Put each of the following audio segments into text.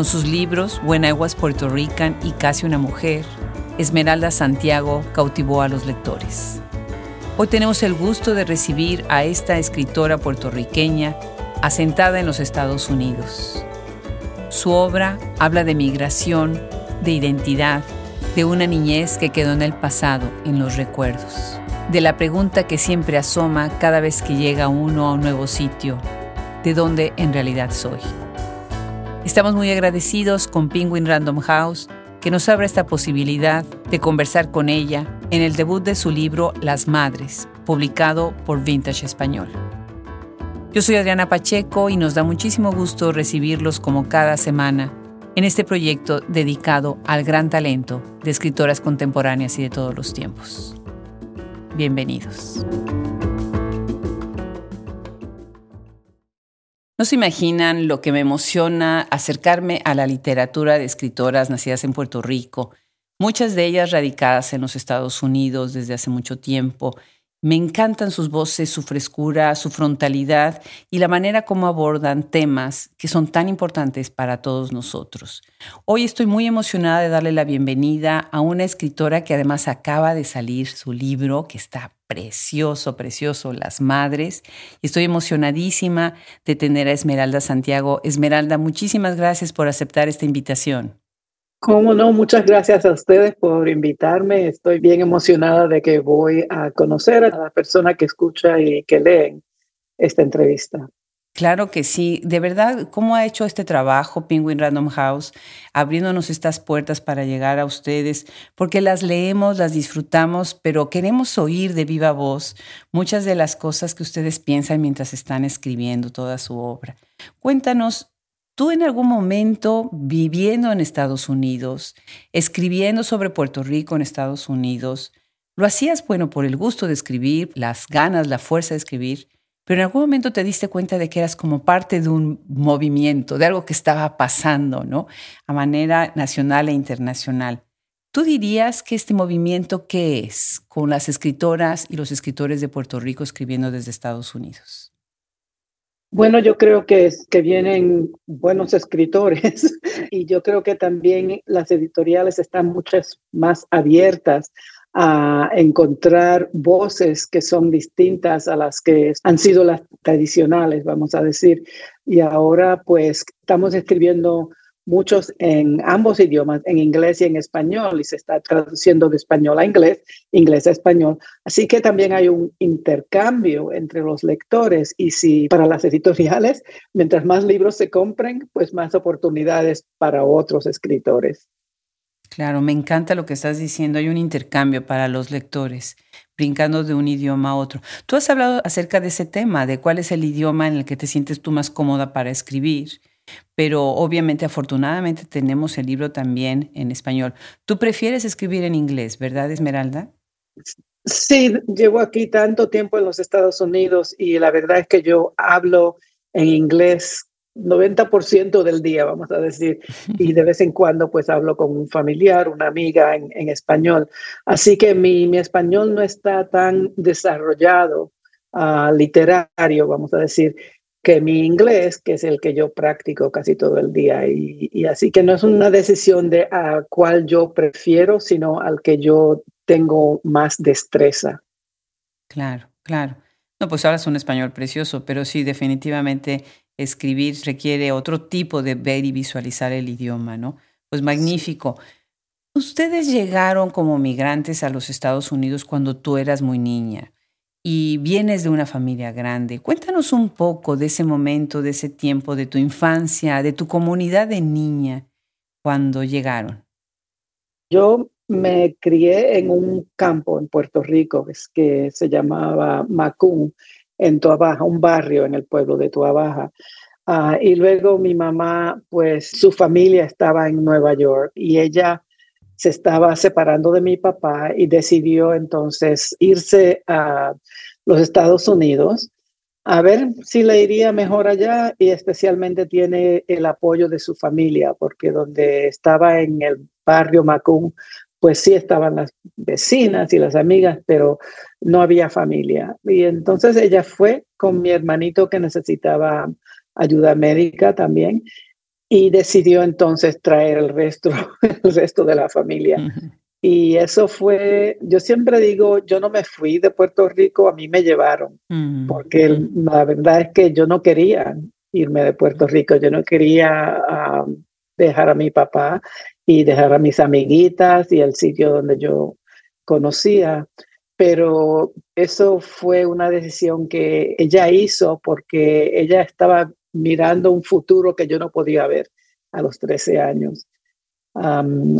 Con sus libros Was Puerto Rican y Casi una Mujer, Esmeralda Santiago cautivó a los lectores. Hoy tenemos el gusto de recibir a esta escritora puertorriqueña asentada en los Estados Unidos. Su obra habla de migración, de identidad, de una niñez que quedó en el pasado, en los recuerdos, de la pregunta que siempre asoma cada vez que llega uno a un nuevo sitio, de dónde en realidad soy. Estamos muy agradecidos con Penguin Random House que nos abre esta posibilidad de conversar con ella en el debut de su libro Las Madres, publicado por Vintage Español. Yo soy Adriana Pacheco y nos da muchísimo gusto recibirlos como cada semana en este proyecto dedicado al gran talento de escritoras contemporáneas y de todos los tiempos. Bienvenidos. No se imaginan lo que me emociona acercarme a la literatura de escritoras nacidas en Puerto Rico, muchas de ellas radicadas en los Estados Unidos desde hace mucho tiempo. Me encantan sus voces, su frescura, su frontalidad y la manera como abordan temas que son tan importantes para todos nosotros. Hoy estoy muy emocionada de darle la bienvenida a una escritora que además acaba de salir su libro, que está precioso, precioso, Las Madres. Estoy emocionadísima de tener a Esmeralda Santiago. Esmeralda, muchísimas gracias por aceptar esta invitación. Cómo no, muchas gracias a ustedes por invitarme. Estoy bien emocionada de que voy a conocer a la persona que escucha y que lee esta entrevista. Claro que sí. De verdad, ¿cómo ha hecho este trabajo Penguin Random House, abriéndonos estas puertas para llegar a ustedes? Porque las leemos, las disfrutamos, pero queremos oír de viva voz muchas de las cosas que ustedes piensan mientras están escribiendo toda su obra. Cuéntanos, tú en algún momento viviendo en Estados Unidos, escribiendo sobre Puerto Rico en Estados Unidos, ¿lo hacías, bueno, por el gusto de escribir, las ganas, la fuerza de escribir? pero en algún momento te diste cuenta de que eras como parte de un movimiento, de algo que estaba pasando, ¿no? A manera nacional e internacional. ¿Tú dirías que este movimiento qué es con las escritoras y los escritores de Puerto Rico escribiendo desde Estados Unidos? Bueno, yo creo que, es, que vienen buenos escritores y yo creo que también las editoriales están muchas más abiertas a encontrar voces que son distintas a las que han sido las tradicionales, vamos a decir. Y ahora pues estamos escribiendo muchos en ambos idiomas, en inglés y en español, y se está traduciendo de español a inglés, inglés a español. Así que también hay un intercambio entre los lectores y si para las editoriales, mientras más libros se compren, pues más oportunidades para otros escritores. Claro, me encanta lo que estás diciendo. Hay un intercambio para los lectores, brincando de un idioma a otro. Tú has hablado acerca de ese tema, de cuál es el idioma en el que te sientes tú más cómoda para escribir, pero obviamente, afortunadamente, tenemos el libro también en español. Tú prefieres escribir en inglés, ¿verdad, Esmeralda? Sí, llevo aquí tanto tiempo en los Estados Unidos y la verdad es que yo hablo en inglés 90% del día, vamos a decir, y de vez en cuando pues hablo con un familiar, una amiga en, español. Así que mi, mi, español no está tan desarrollado uh, literario, vamos a decir, que mi inglés, que es el que yo practico casi todo el día. Y, y así que no es una decisión de a cuál yo prefiero, sino al que yo tengo más destreza. Claro, claro. No, pues hablas un español precioso, pero sí, definitivamente escribir requiere otro tipo de ver y visualizar el idioma, ¿no? Pues magnífico. Ustedes llegaron como migrantes a los Estados Unidos cuando tú eras muy niña y vienes de una familia grande. Cuéntanos un poco de ese momento, de ese tiempo, de tu infancia, de tu comunidad de niña cuando llegaron. Yo me crié en un campo en Puerto Rico que se llamaba Macún en Tuabaja, un barrio en el pueblo de Tuabaja. Uh, y luego mi mamá, pues su familia estaba en Nueva York y ella se estaba separando de mi papá y decidió entonces irse a los Estados Unidos a ver si le iría mejor allá y especialmente tiene el apoyo de su familia porque donde estaba en el barrio Macún pues sí estaban las vecinas y las amigas, pero no había familia. Y entonces ella fue con mi hermanito que necesitaba ayuda médica también. Y decidió entonces traer el resto, el resto de la familia. Y eso fue, yo siempre digo, yo no me fui de Puerto Rico, a mí me llevaron, mm, porque la verdad es que yo no quería irme de Puerto Rico, yo no quería dejar a mi papá y dejar a mis amiguitas y el sitio donde yo conocía, pero eso fue una decisión que ella hizo porque ella estaba mirando un futuro que yo no podía ver a los 13 años.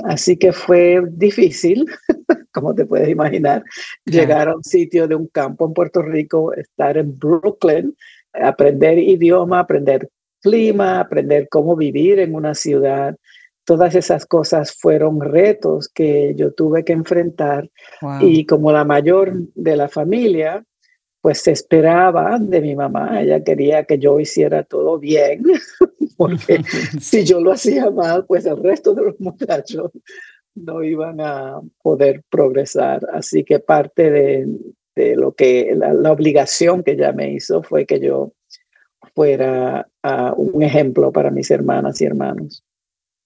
Así que fue difícil, como te puedes imaginar, llegar a un sitio de un campo en Puerto Rico, estar en Brooklyn, aprender idioma, aprender clima, aprender cómo vivir en una ciudad. Todas esas cosas fueron retos que yo tuve que enfrentar. Y como la mayor de la familia, pues se esperaba de mi mamá, ella quería que yo hiciera todo bien, porque si yo lo hacía mal, pues el resto de los muchachos no iban a poder progresar. Así que parte de, de lo que la, obligación que ella me hizo fue que yo fuera un ejemplo para mis hermanas y hermanos.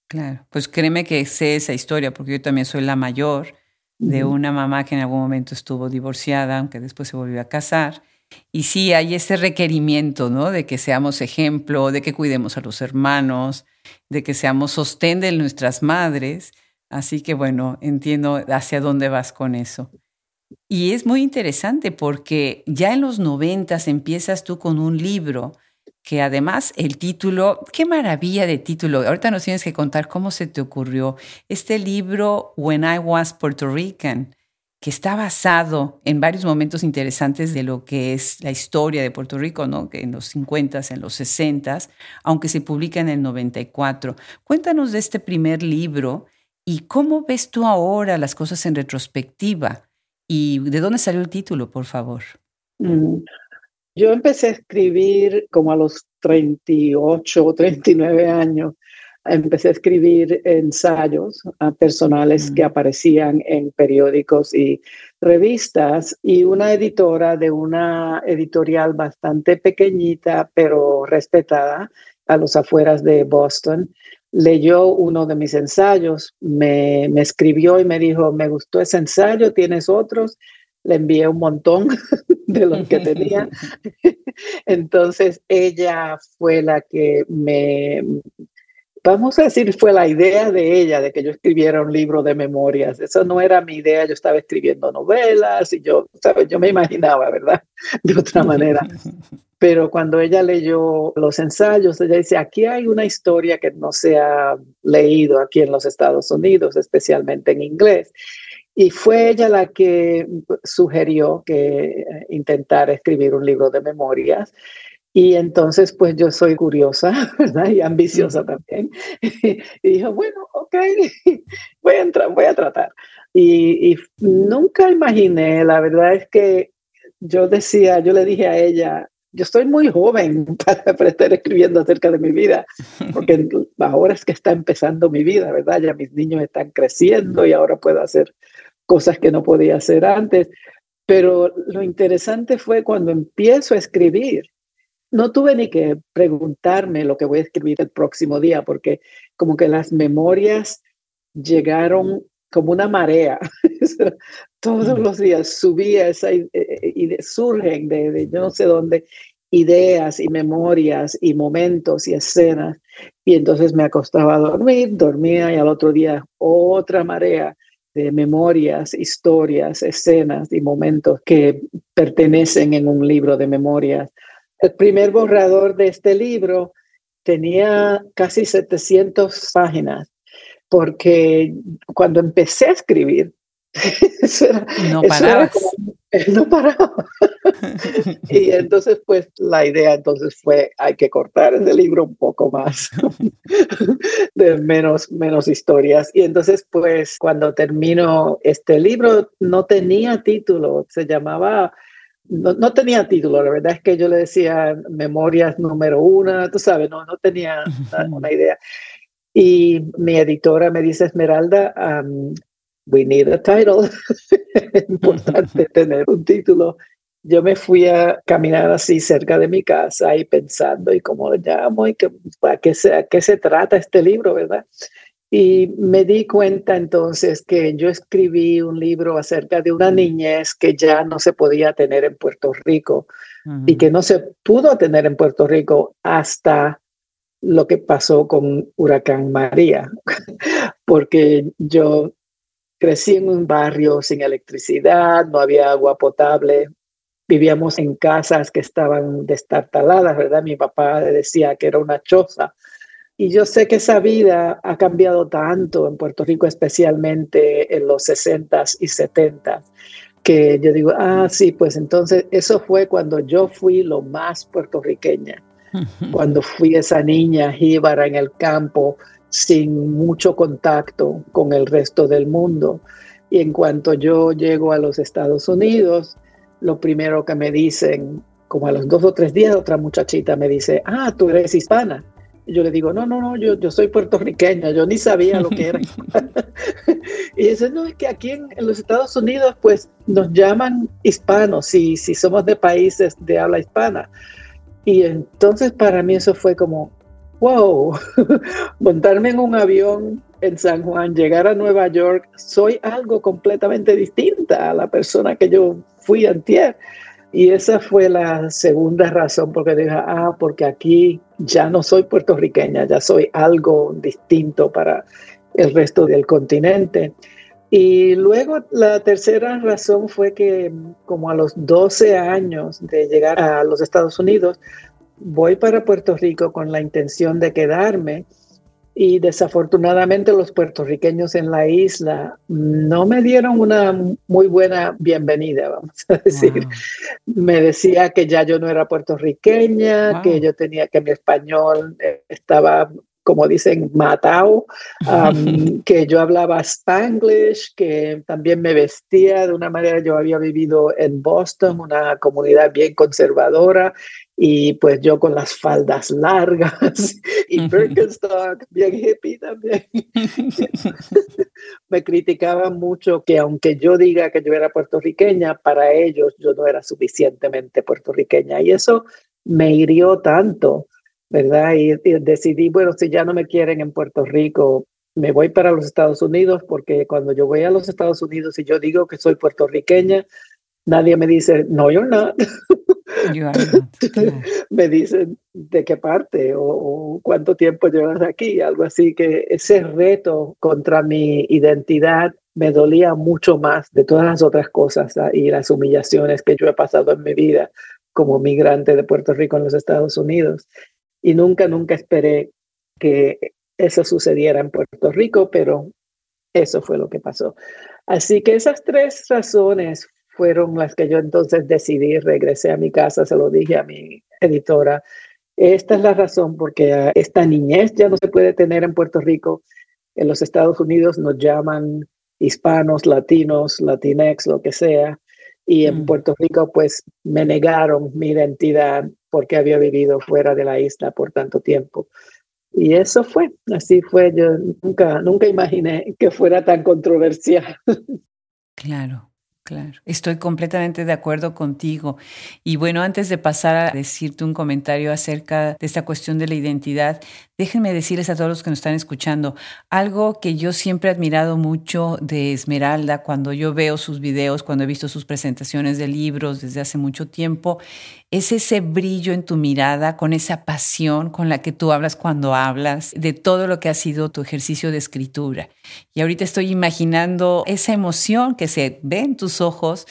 Claro, pues créeme que sé esa historia porque yo también soy la mayor de una mamá que en algún momento estuvo divorciada, aunque después se volvió a casar. Y sí, hay ese requerimiento, ¿no? De que seamos ejemplo, de que cuidemos a los hermanos, de que seamos sostén de nuestras madres. Así que bueno, entiendo hacia dónde vas con eso. Y es muy interesante porque ya en los noventas empiezas tú con un libro que además el título, qué maravilla de título. Ahorita nos tienes que contar cómo se te ocurrió este libro When I Was Puerto Rican, que está basado en varios momentos interesantes de lo que es la historia de Puerto Rico, ¿no? Que en los 50 en los 60 aunque se publica en el 94. Cuéntanos de este primer libro y cómo ves tú ahora las cosas en retrospectiva y de dónde salió el título, por favor. Mm, yo empecé a escribir como a los 38 o 39 años. Empecé a escribir ensayos ah, personales que mm. aparecían en periódicos y revistas y una editora de una editorial bastante pequeñita pero respetada a los afueras de Boston leyó uno de mis ensayos, me, me escribió y me dijo, me gustó ese ensayo, ¿tienes otros? Le envié un montón de los que tenía. Entonces ella fue la que me, vamos a decir, fue la idea de ella de que yo escribiera un libro de memorias. Eso no era mi idea, yo estaba escribiendo novelas y yo, ¿sabes? Yo me imaginaba, ¿verdad? De otra manera. Pero cuando ella leyó los ensayos, ella dice, aquí hay una historia que no se ha leído aquí en los Estados Unidos, especialmente en inglés. Y fue ella la que sugirió que eh, intentara escribir un libro de memorias. Y entonces, pues yo soy curiosa, ¿verdad? Y ambiciosa también. y dijo, bueno, ok, voy a, entrar, voy a tratar. Y, y, nunca imaginé, la verdad es que yo decía, yo le dije a ella, yo estoy muy joven para, para, estar escribiendo acerca de mi vida, porque ahora es que está empezando mi vida, ¿verdad? Ya mis niños están creciendo y ahora puedo hacer cosas que no podía hacer antes. Pero lo interesante fue cuando empiezo a escribir, no tuve ni que preguntarme lo que voy a escribir el próximo día, porque como que las memorias llegaron como una marea. Todos los días subía esa y surgen de, de yo no sé dónde ideas y memorias y momentos y escenas. Y entonces me acostaba a dormir, dormía y al otro día otra marea de memorias, historias, escenas y momentos que pertenecen en un libro de memorias. El primer borrador de este libro tenía casi 700 páginas, porque cuando empecé a escribir, no paraba. no paraba. y entonces, pues la idea entonces fue, hay que cortar ese libro un poco más, de menos, menos historias. Y entonces, pues cuando termino este libro, no tenía título, se llamaba... No, no, tenía título, la verdad es que yo le decía Memorias número uno, tú sabes, no, no tenía una idea. Y mi editora me dice, Esmeralda, we need a title. es importante tener un título. yo me fui a caminar así cerca de mi casa y pensando, ¿y cómo lo llamo? ¿Y qué, a, qué se, a qué se trata este libro, verdad? Y me di cuenta entonces que yo escribí un libro acerca de una niñez que ya no se podía tener en Puerto Rico y que no se pudo tener en Puerto Rico hasta lo que pasó con Huracán María, porque yo crecí en un barrio sin electricidad, no había agua potable, vivíamos en casas que estaban destartaladas, ¿verdad? Mi papá decía que era una choza. Y yo sé que esa vida ha cambiado tanto en Puerto Rico, especialmente en los 60s y 70s, que yo digo, ah, sí, pues entonces eso fue cuando yo fui lo más puertorriqueña, cuando fui esa niña jíbara en el campo sin mucho contacto con el resto del mundo. Y en cuanto yo llego a los Estados Unidos, lo primero que me dicen, como a los dos o tres días, otra muchachita me dice, ah, tú eres hispana. Y yo le digo, no, no, no, yo, yo soy puertorriqueña, yo ni sabía lo que era. y dice, no, es que aquí en, los Estados Unidos, pues nos llaman hispanos, si, si somos de países de habla hispana. Y entonces para mí eso fue como, wow, montarme en un avión en San Juan, llegar a Nueva York, soy algo completamente distinta a la persona que yo fui antier. Y esa fue la segunda razón porque dije, ah, porque aquí ya no soy puertorriqueña, ya soy algo distinto para el resto del continente. Y luego la tercera razón fue que como a los 12 años de llegar a los Estados Unidos, voy para Puerto Rico con la intención de quedarme y desafortunadamente los puertorriqueños en la isla no me dieron una muy buena bienvenida, vamos a decir. Me decía que ya yo no era puertorriqueña, que yo tenía que mi español estaba como dicen, matado, que yo hablaba spanglish, que también me vestía de una manera, yo había vivido en Boston, una comunidad bien conservadora, y pues yo con las faldas largas y Birkenstock, bien hippie también. me criticaban mucho que aunque yo diga que yo era puertorriqueña, para ellos yo no era suficientemente puertorriqueña. Y eso me hirió tanto ¿verdad? Y, decidí, bueno, si ya no me quieren en Puerto Rico, me voy para los Estados Unidos, porque cuando yo voy a los Estados Unidos y yo digo que soy puertorriqueña, nadie me dice, no, you're not. me dicen de qué parte o, cuánto tiempo llevas aquí, algo así, que ese reto contra mi identidad me dolía mucho más de todas las otras cosas ¿ah? y las humillaciones que yo he pasado en mi vida como migrante de Puerto Rico en los Estados Unidos y nunca, nunca esperé que eso sucediera en Puerto Rico, pero eso fue lo que pasó. Así que esas tres razones fueron las que yo entonces decidí, regresé a mi casa, se lo dije a mi editora. Esta es la razón porque esta niñez ya no se puede tener en Puerto Rico. En los Estados Unidos nos llaman hispanos, latinos, latinex, lo que sea. Y en mm. Puerto Rico, pues me negaron mi identidad porque había vivido fuera de la isla por tanto tiempo. Y eso fue, así fue. Yo nunca, nunca imaginé que fuera tan controversial. Claro. Claro, estoy completamente de acuerdo contigo. Y bueno, antes de pasar a decirte un comentario acerca de esta cuestión de la identidad, déjenme decirles a todos los que nos están escuchando algo que yo siempre he admirado mucho de Esmeralda cuando yo veo sus videos, cuando he visto sus presentaciones de libros desde hace mucho tiempo, es ese brillo en tu mirada, con esa pasión con la que tú hablas cuando hablas, de todo lo que ha sido tu ejercicio de escritura. Y ahorita estoy imaginando esa emoción que se ve en tus ojos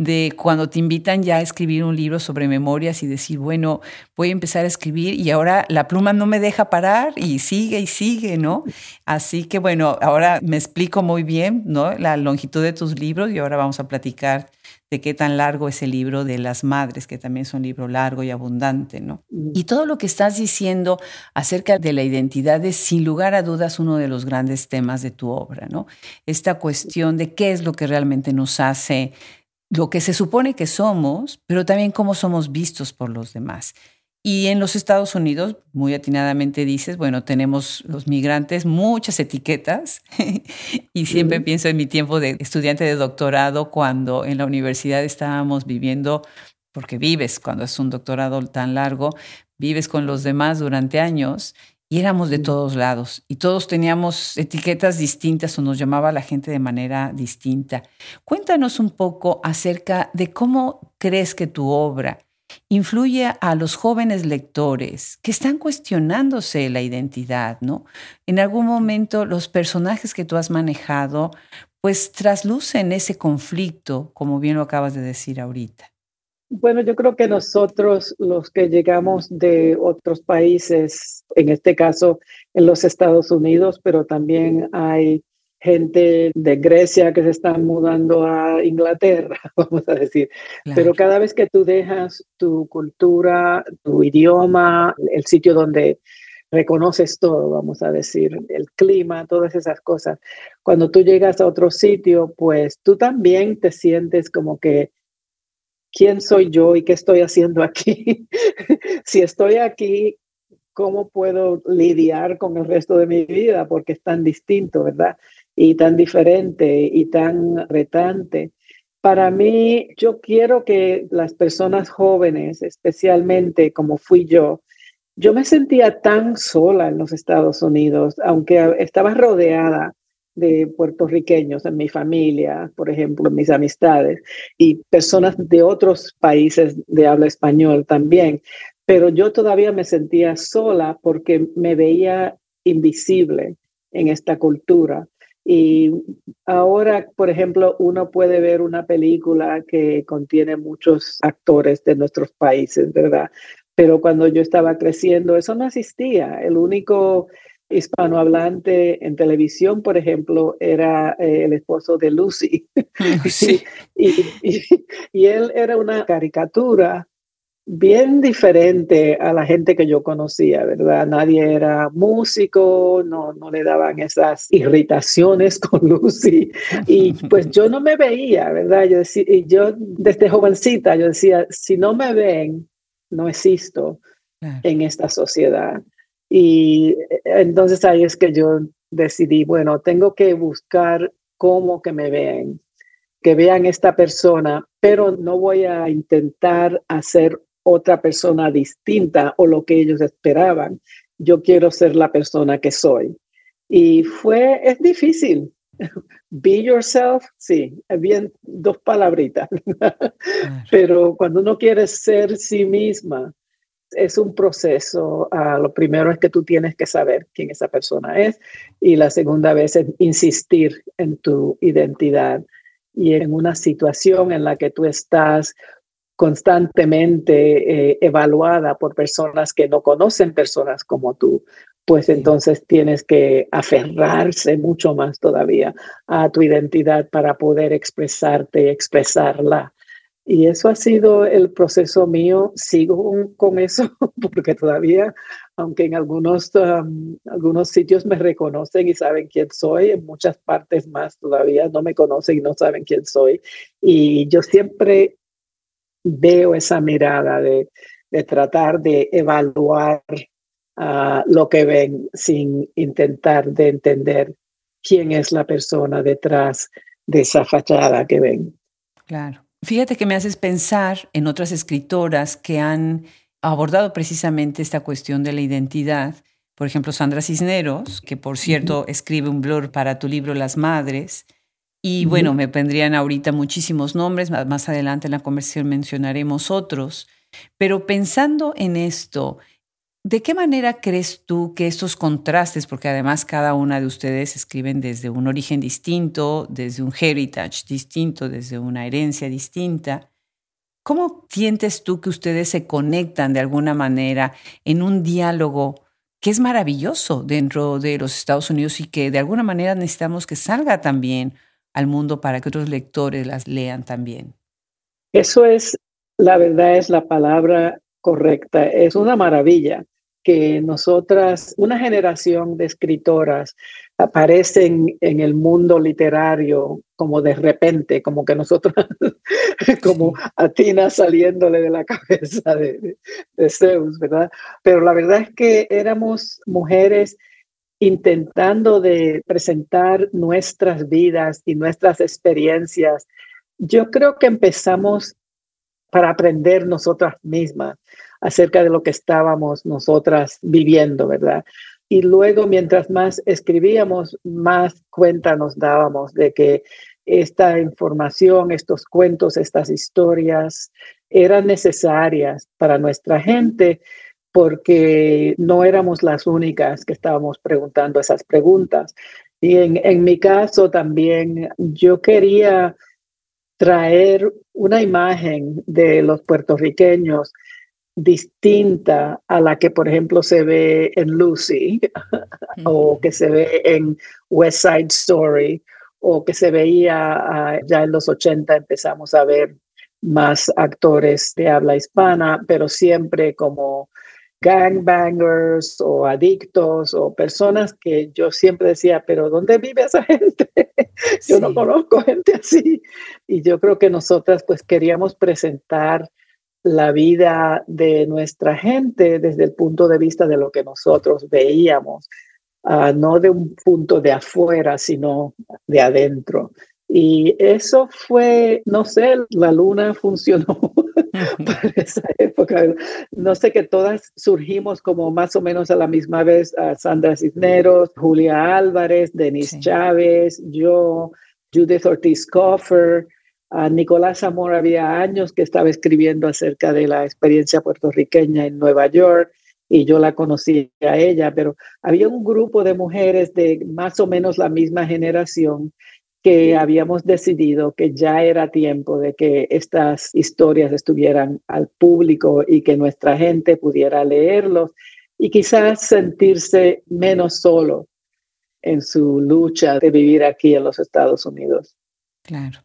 de cuando te invitan ya a escribir un libro sobre memorias y decir, bueno, voy a empezar a escribir y ahora la pluma no me deja parar y sigue y sigue, ¿no? Así que bueno, ahora me explico muy bien, ¿no? La longitud de tus libros y ahora vamos a platicar de qué tan largo es el libro de las madres, que también es un libro largo y abundante, ¿no? Y todo lo que estás diciendo acerca de la identidad es sin lugar a dudas uno de los grandes temas de tu obra, ¿no? Esta cuestión de qué es lo que realmente nos hace lo que se supone que somos, pero también cómo somos vistos por los demás. Y en los Estados Unidos, muy atinadamente dices, bueno, tenemos los migrantes muchas etiquetas. Y siempre pienso en mi tiempo de estudiante de doctorado cuando en la universidad estábamos viviendo porque vives cuando es un doctorado tan largo, vives con los demás durante años y éramos de todos lados. Y todos teníamos etiquetas distintas o nos llamaba la gente de manera distinta. Cuéntanos un poco acerca de cómo crees que tu obra influye a los jóvenes lectores que están cuestionándose la identidad, ¿no? En algún momento los personajes que tú has manejado pues traslucen ese conflicto, como bien lo acabas de decir ahorita. Bueno, yo creo que nosotros, los que llegamos de otros países, en este caso en los Estados Unidos, pero también hay gente de Grecia que se están mudando a Inglaterra, vamos a decir. Pero cada vez que tú dejas tu cultura, tu idioma, el sitio donde reconoces todo, vamos a decir, el clima, todas esas cosas, cuando tú llegas a otro sitio, pues tú también te sientes como que quién soy yo y qué estoy haciendo aquí. si estoy aquí, ¿cómo puedo lidiar con el resto de mi vida? Porque es tan distinto, ¿verdad? Y tan diferente y tan retante. Para mí, yo quiero que las personas jóvenes, especialmente como fui yo, yo me sentía tan sola en los Estados Unidos, aunque estaba rodeada de puertorriqueños en mi familia, por ejemplo, en mis amistades, y personas de otros países de habla español también. Pero yo todavía me sentía sola porque me veía invisible en esta cultura. Y ahora, por ejemplo, uno puede ver una película que contiene muchos actores de nuestros países, ¿verdad? Pero cuando yo estaba creciendo, eso no existía. El único hispanohablante en televisión, por ejemplo, era eh, el esposo de Lucy. y, él era una caricatura bien diferente a la gente que yo conocía, ¿verdad? Nadie era músico, no, no le daban esas irritaciones con Lucy. Y pues yo no me veía, ¿verdad? Yo, decía, y yo desde jovencita, yo decía, si no me ven, no existo en esta sociedad. Y eh, entonces ahí es que yo decidí, bueno, tengo que buscar cómo que me vean, que vean esta persona, pero no voy a intentar hacer otra persona distinta o lo que ellos esperaban. Yo quiero ser la persona que soy. Y fue, es difícil. Be yourself, sí, bien dos palabritas. Pero cuando uno quiere ser sí misma, es un proceso. Ah, lo primero es que tú tienes que saber quién esa persona es y la segunda vez es insistir en tu identidad y en una situación en la que tú estás constantemente eh, evaluada por personas que no conocen personas como tú, pues entonces tienes que aferrarse mucho más todavía a tu identidad para poder expresarte y expresarla y eso ha sido el proceso mío. Sigo con eso porque todavía, aunque en algunos, algunos sitios me reconocen y saben quién soy, en muchas partes más todavía no me conocen y no saben quién soy. Y yo siempre veo esa mirada de, de tratar de evaluar uh, lo que ven sin intentar de entender quién es la persona detrás de esa fachada que ven. Claro. Fíjate que me haces pensar en otras escritoras que han abordado precisamente esta cuestión de la identidad. Por ejemplo, Sandra Cisneros, que por cierto escribe un blog para tu libro Las Madres. Y bueno, me vendrían ahorita muchísimos nombres, más adelante en la conversación mencionaremos otros. Pero pensando en esto, ¿De qué manera crees tú que estos contrastes, porque además cada una de ustedes escriben desde un origen distinto, desde un heritage distinto, desde una herencia distinta, ¿cómo sientes tú que ustedes se conectan de alguna manera en un diálogo que es maravilloso dentro de los Estados Unidos y que de alguna manera necesitamos que salga también al mundo para que otros lectores las lean también? Eso es, la verdad es la palabra correcta. Es una maravilla que nosotras, una generación de escritoras, aparecen en el mundo literario como de repente, como que nosotros, como Atina saliéndole de la cabeza de, de, Zeus, ¿verdad? Pero la verdad es que éramos mujeres intentando de presentar nuestras vidas y nuestras experiencias. Yo creo que empezamos para aprender nosotras mismas acerca de lo que estábamos nosotras viviendo, ¿verdad? Y luego, mientras más escribíamos, más cuenta nos dábamos de que esta información, estos cuentos, estas historias eran necesarias para nuestra gente porque no éramos las únicas que estábamos preguntando esas preguntas. Y en, en mi caso también yo quería traer una imagen de los puertorriqueños distinta a la que, por ejemplo, se ve en Lucy o que se ve en West Side Story o que se veía ah, ya en los 80 empezamos a ver más actores de habla hispana, pero siempre como gangbangers o adictos o personas que yo siempre decía, pero ¿dónde vive esa gente? yo no conozco gente así. Y yo creo que nosotras pues queríamos presentar la vida de nuestra gente desde el punto de vista de lo que nosotros veíamos, ah, no de un punto de afuera, sino de adentro. Y eso fue, no sé, la luna funcionó para esa época. No sé que todas surgimos como más o menos a la misma vez, a Sandra Cisneros, Julia Álvarez, Denise Chávez, yo, Judith Ortiz Coffer, a Nicolás Zamora había años que estaba escribiendo acerca de la experiencia puertorriqueña en Nueva York y yo la conocí a ella, pero había un grupo de mujeres de más o menos la misma generación que habíamos decidido que ya era tiempo de que estas historias estuvieran al público y que nuestra gente pudiera leerlos y quizás sentirse menos solo en su lucha de vivir aquí en los Estados Unidos. Claro.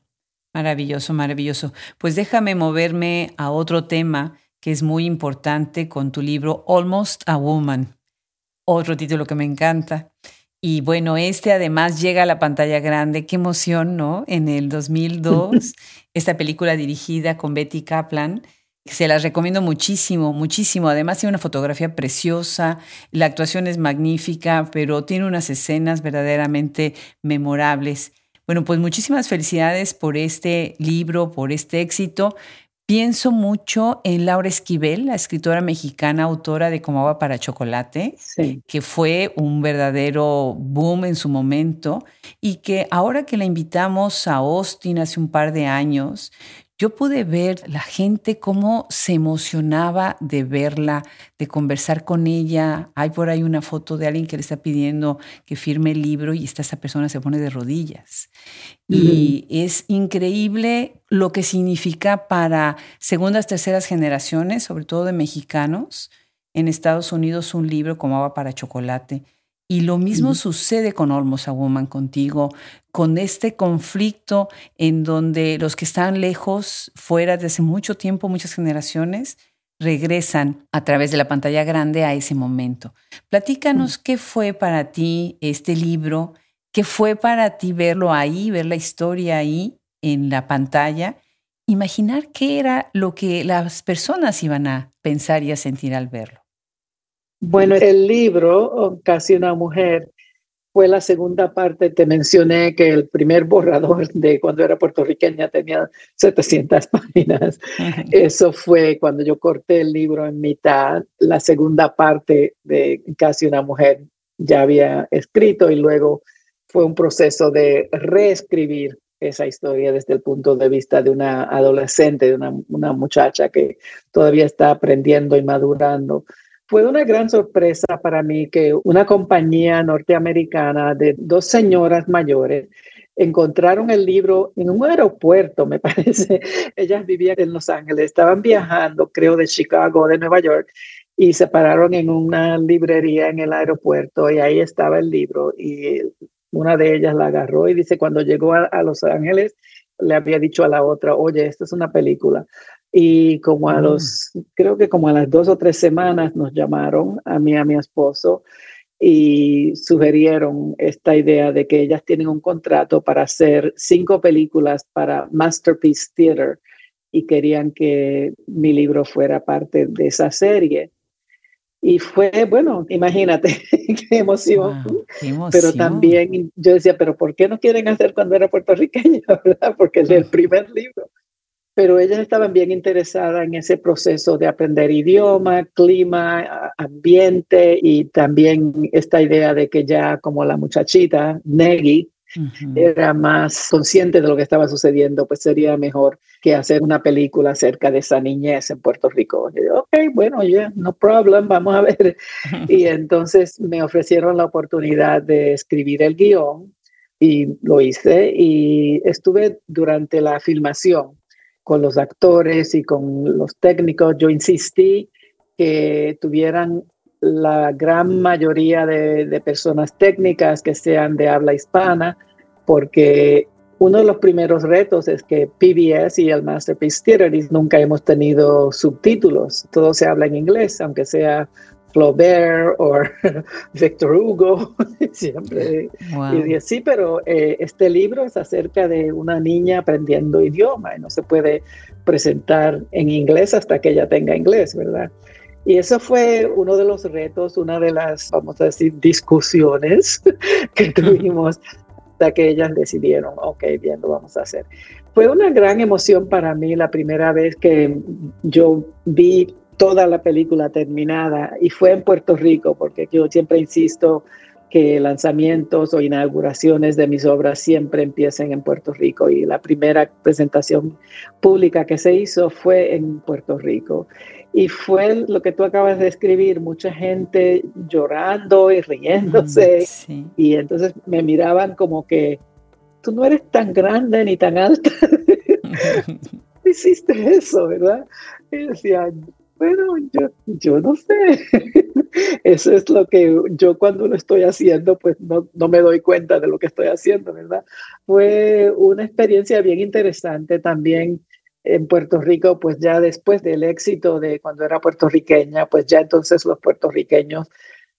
Maravilloso, maravilloso. Pues déjame moverme a otro tema que es muy importante con tu libro Almost a Woman, otro título que me encanta. Y bueno, este además llega a la pantalla grande, qué emoción, ¿no? En el 2002, esta película dirigida con Betty Kaplan, se las recomiendo muchísimo, muchísimo. Además tiene una fotografía preciosa, la actuación es magnífica, pero tiene unas escenas verdaderamente memorables. Bueno, pues muchísimas felicidades por este libro, por este éxito. Pienso mucho en Laura Esquivel, la escritora mexicana, autora de Como agua para chocolate, que fue un verdadero boom en su momento y que ahora que la invitamos a Austin hace un par de años, yo pude ver la gente cómo se emocionaba de verla, de conversar con ella. Hay por ahí una foto de alguien que le está pidiendo que firme el libro y esta, esta persona se pone de rodillas. Y es increíble lo que significa para segundas, terceras generaciones, sobre todo de mexicanos, en Estados Unidos un libro como agua para chocolate. Y lo mismo sucede con Almost a Woman contigo, con este conflicto en donde los que están lejos, fuera de hace mucho tiempo, muchas generaciones, regresan a través de la pantalla grande a ese momento. Platícanos qué fue para ti este libro, qué fue para ti verlo ahí, ver la historia ahí en la pantalla, imaginar qué era lo que las personas iban a pensar y a sentir al verlo. Bueno, el libro, Casi una mujer, fue la segunda parte. Te mencioné que el primer borrador de cuando era puertorriqueña tenía 700 páginas. Eso fue cuando yo corté el libro en mitad. La segunda parte de Casi una mujer ya había escrito y luego fue un proceso de reescribir esa historia desde el punto de vista de una adolescente, de una, una muchacha que todavía está aprendiendo y madurando. Fue una gran sorpresa para mí que una compañía norteamericana de dos señoras mayores encontraron el libro en un aeropuerto, me parece. Ellas vivían en Los Ángeles, estaban viajando, creo, de Chicago, de Nueva York, y se pararon en una librería en el aeropuerto y ahí estaba el libro y una de ellas la agarró y dice, cuando llegó a, a Los Ángeles, le había dicho a la otra, oye, esto es una película. Y como a los, creo que como a las dos o tres semanas nos llamaron a mí, a mi esposo, y sugerieron esta idea de que ellas tienen un contrato para hacer cinco películas para Masterpiece Theater y querían que mi libro fuera parte de esa serie. Y fue, bueno, imagínate, qué emoción. qué emoción. Pero también yo decía, pero ¿por qué no quieren hacer cuando era puertorriqueña, verdad? Porque es el primer libro. Pero ellas estaban bien interesadas en ese proceso de aprender idioma, clima, ambiente y también esta idea de que ya como la muchachita, Neggy, era más consciente de lo que estaba sucediendo, pues sería mejor que hacer una película acerca de esa niñez en Puerto Rico. Y yo, ok, bueno, yeah, no problem, vamos a ver. y entonces me ofrecieron la oportunidad de escribir el guion y lo hice y estuve durante la filmación con los actores y con los técnicos. Yo insistí que tuvieran la gran mayoría de, personas técnicas que sean de habla hispana, porque uno de los primeros retos es que PBS y el Masterpiece Theater nunca hemos tenido subtítulos, todo se habla en inglés, aunque sea Flaubert o Victor Hugo, siempre. Y sí, pero eh, este libro es acerca de una niña aprendiendo idioma y no se puede presentar en inglés hasta que ella tenga inglés, ¿verdad? Y eso fue uno de los retos, una de las, vamos a decir, discusiones que tuvimos hasta que ellas decidieron, ok, bien, lo vamos a hacer. Fue una gran emoción para mí la primera vez que yo vi toda la película terminada y fue en Puerto Rico, porque yo siempre insisto que lanzamientos o inauguraciones de mis obras siempre empiecen en Puerto Rico y la primera presentación pública que se hizo fue en Puerto Rico. Y fue lo que tú acabas de escribir, mucha gente llorando y riéndose. Y entonces me miraban como que tú no eres tan grande ni tan alta. hiciste eso, ¿verdad? Y decía, bueno, yo, yo no sé. Eso es lo que yo cuando lo estoy haciendo, pues no, no, me doy cuenta de lo que estoy haciendo, ¿verdad? Fue una experiencia bien interesante también en Puerto Rico, pues ya después del éxito de cuando era puertorriqueña, pues ya entonces los puertorriqueños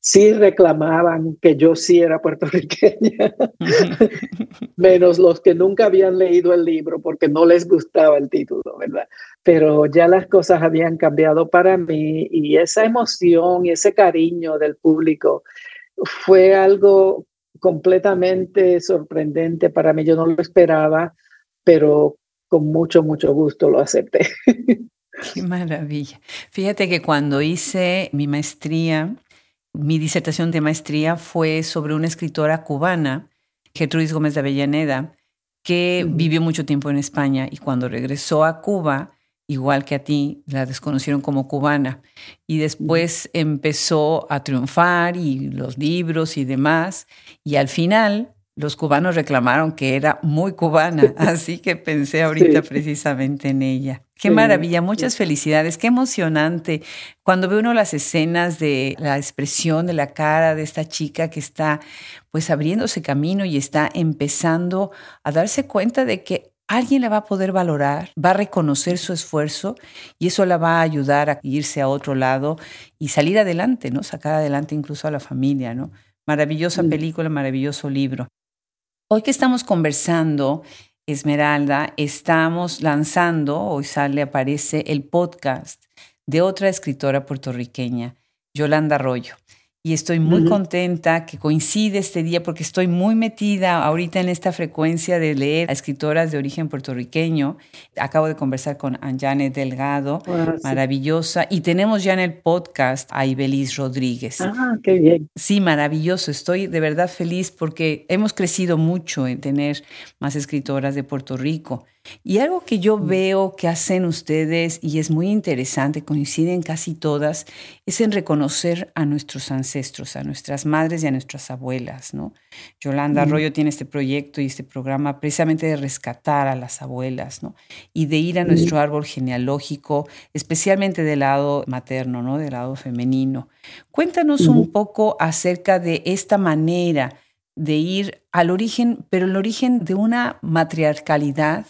sí reclamaban que yo sí era puertorriqueña, menos los que nunca habían leído el libro porque no les gustaba el título, ¿verdad? Pero ya las cosas habían cambiado para mí y esa emoción y ese cariño del público fue algo completamente sorprendente para mí. Yo no lo esperaba, pero con mucho, mucho gusto lo acepté. Qué maravilla. Fíjate que cuando hice mi maestría, mi disertación de maestría fue sobre una escritora cubana, Gertrudis Gómez de Avellaneda, que vivió mucho tiempo en España y cuando regresó a Cuba, igual que a ti, la desconocieron como cubana. Y después empezó a triunfar y los libros y demás. Y al final los cubanos reclamaron que era muy cubana, así que pensé ahorita precisamente en ella. Qué maravilla, muchas felicidades, qué emocionante. Cuando ve uno las escenas de la expresión de la cara de esta chica que está pues abriéndose camino y está empezando a darse cuenta de que alguien la va a poder valorar, va a reconocer su esfuerzo y eso la va a ayudar a irse a otro lado y salir adelante, ¿no? Sacar adelante incluso a la familia, ¿no? Maravillosa película, maravilloso libro. Hoy que estamos conversando, Esmeralda, estamos lanzando, hoy sale, aparece el podcast de otra escritora puertorriqueña, Yolanda Arroyo y estoy muy contenta que coincide este día porque estoy muy metida ahorita en esta frecuencia de leer a escritoras de origen puertorriqueño. Acabo de conversar con Anjane Delgado, ah, maravillosa, y tenemos ya en el podcast a Ibeliz Rodríguez. Ah, qué bien. Sí, maravilloso. Estoy de verdad feliz porque hemos crecido mucho en tener más escritoras de Puerto Rico. Y algo que yo mm. veo que hacen ustedes, y es muy interesante, coinciden casi todas, es en reconocer a nuestros ancestros, a nuestras madres y a nuestras abuelas, ¿no? Yolanda Arroyo tiene este proyecto y este programa precisamente de rescatar a las abuelas, ¿no? Y de ir a nuestro árbol genealógico, especialmente del lado materno, ¿no? Del lado femenino. Cuéntanos un poco acerca de esta manera de ir al origen, pero el origen de una matriarcalidad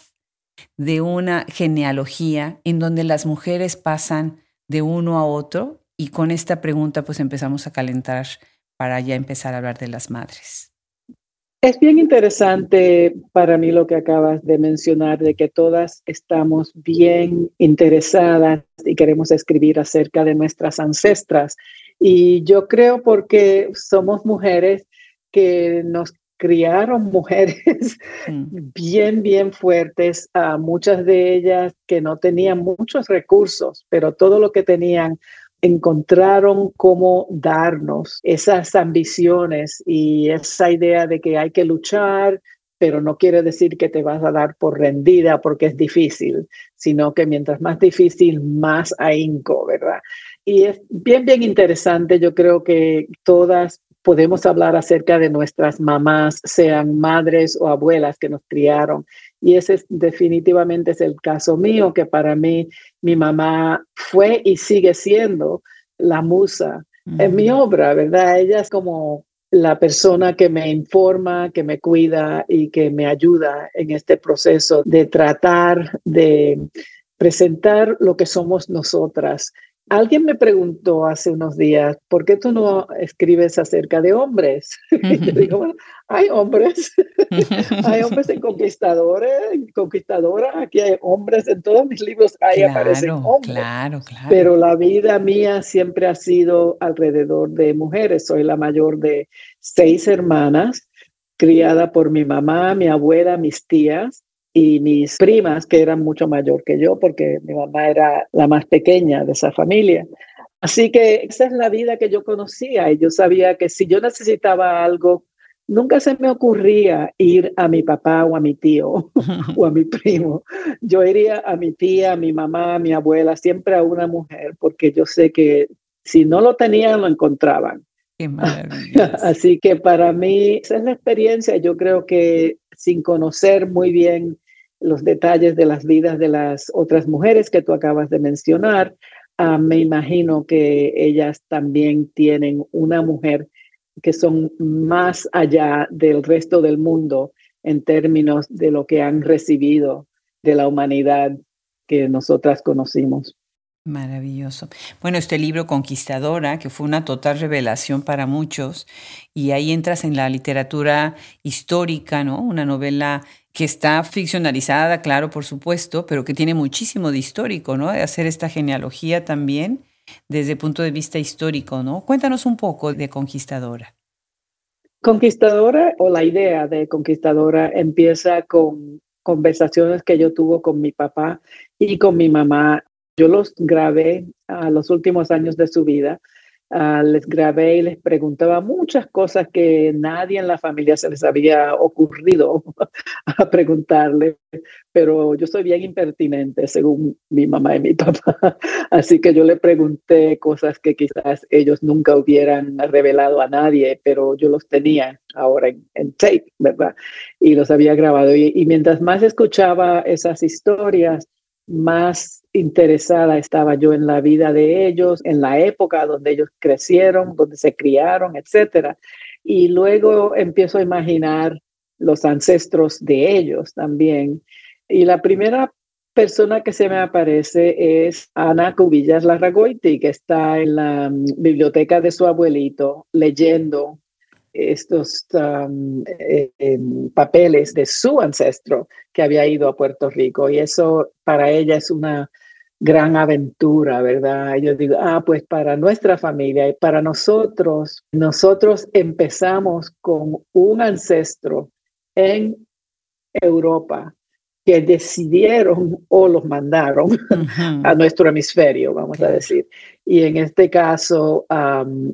de una genealogía en donde las mujeres pasan de uno a otro y con esta pregunta pues empezamos a calentar para ya empezar a hablar de las madres. Es bien interesante para mí lo que acabas de mencionar, de que todas estamos bien interesadas y queremos escribir acerca de nuestras ancestras. Y yo creo porque somos mujeres que nos criaron mujeres mm. bien, bien fuertes, a muchas de ellas que no tenían muchos recursos, pero todo lo que tenían encontraron cómo darnos esas ambiciones y esa idea de que hay que luchar, pero no quiere decir que te vas a dar por rendida porque es difícil, sino que mientras más difícil, más ahínco, ¿verdad? Y es bien, bien interesante. Yo creo que todas podemos hablar acerca de nuestras mamás, sean madres o abuelas que nos criaron. Y ese definitivamente es el caso mío, que para mí mi mamá fue y sigue siendo la musa en mi obra, ¿verdad? Ella es como la persona que me informa, que me cuida y que me ayuda en este proceso de tratar de presentar lo que somos nosotras Alguien me preguntó hace unos días, ¿por qué tú no escribes acerca de hombres? y yo digo, bueno, hay hombres, hay hombres en conquistadores, en conquistadoras, aquí hay hombres, en todos mis libros ahí aparecen hombres. Claro, claro. Pero la vida mía siempre ha sido alrededor de mujeres. Soy la mayor de seis hermanas, criada por mi mamá, mi abuela, mis tías y mis primas, que eran mucho mayor que yo, porque mi mamá era la más pequeña de esa familia. Así que esa es la vida que yo conocía y yo sabía que si yo necesitaba algo, nunca se me ocurría ir a mi papá o a mi tío o a mi primo. Yo iría a mi tía, a mi mamá, a mi abuela, siempre a una mujer, porque yo sé que si no lo tenían, lo encontraban. Qué Así que para mí esa es la experiencia. Yo creo que sin conocer muy bien los detalles de las vidas de las otras mujeres que tú acabas de mencionar. Ah, me imagino que ellas también tienen una mujer que son más allá del resto del mundo en términos de lo que han recibido de la humanidad que nosotras conocimos. Maravilloso. Bueno, este libro Conquistadora, que fue una total revelación para muchos, y ahí entras en la literatura histórica, ¿no? Una novela que está ficcionalizada, claro, por supuesto, pero que tiene muchísimo de histórico, ¿no? De hacer esta genealogía también desde el punto de vista histórico, ¿no? Cuéntanos un poco de Conquistadora. Conquistadora o la idea de Conquistadora empieza con conversaciones que yo tuve con mi papá y con mi mamá. Yo los grabé a los últimos años de su vida Ah, les grabé y les preguntaba muchas cosas que nadie en la familia se les había ocurrido a preguntarle, pero yo soy bien impertinente según mi mamá y mi papá, así que yo le pregunté cosas que quizás ellos nunca hubieran revelado a nadie, pero yo los tenía ahora en, tape, ¿verdad? Y los había grabado y mientras más escuchaba esas historias, más interesada estaba yo en la vida de ellos, en la época donde ellos crecieron, donde se criaron, etcétera. Y luego empiezo a imaginar los ancestros de ellos también. Y la primera persona que se me aparece es Ana Cubillas Larragoiti, que está en la mm, biblioteca de su abuelito leyendo estos eh, em, papeles de su ancestro que había ido a Puerto Rico. Y eso para ella es una gran aventura, ¿verdad? Yo digo, ah, pues para nuestra familia y para nosotros, nosotros empezamos con un ancestro en Europa que decidieron o los mandaron a nuestro hemisferio, vamos a decir. Y en este caso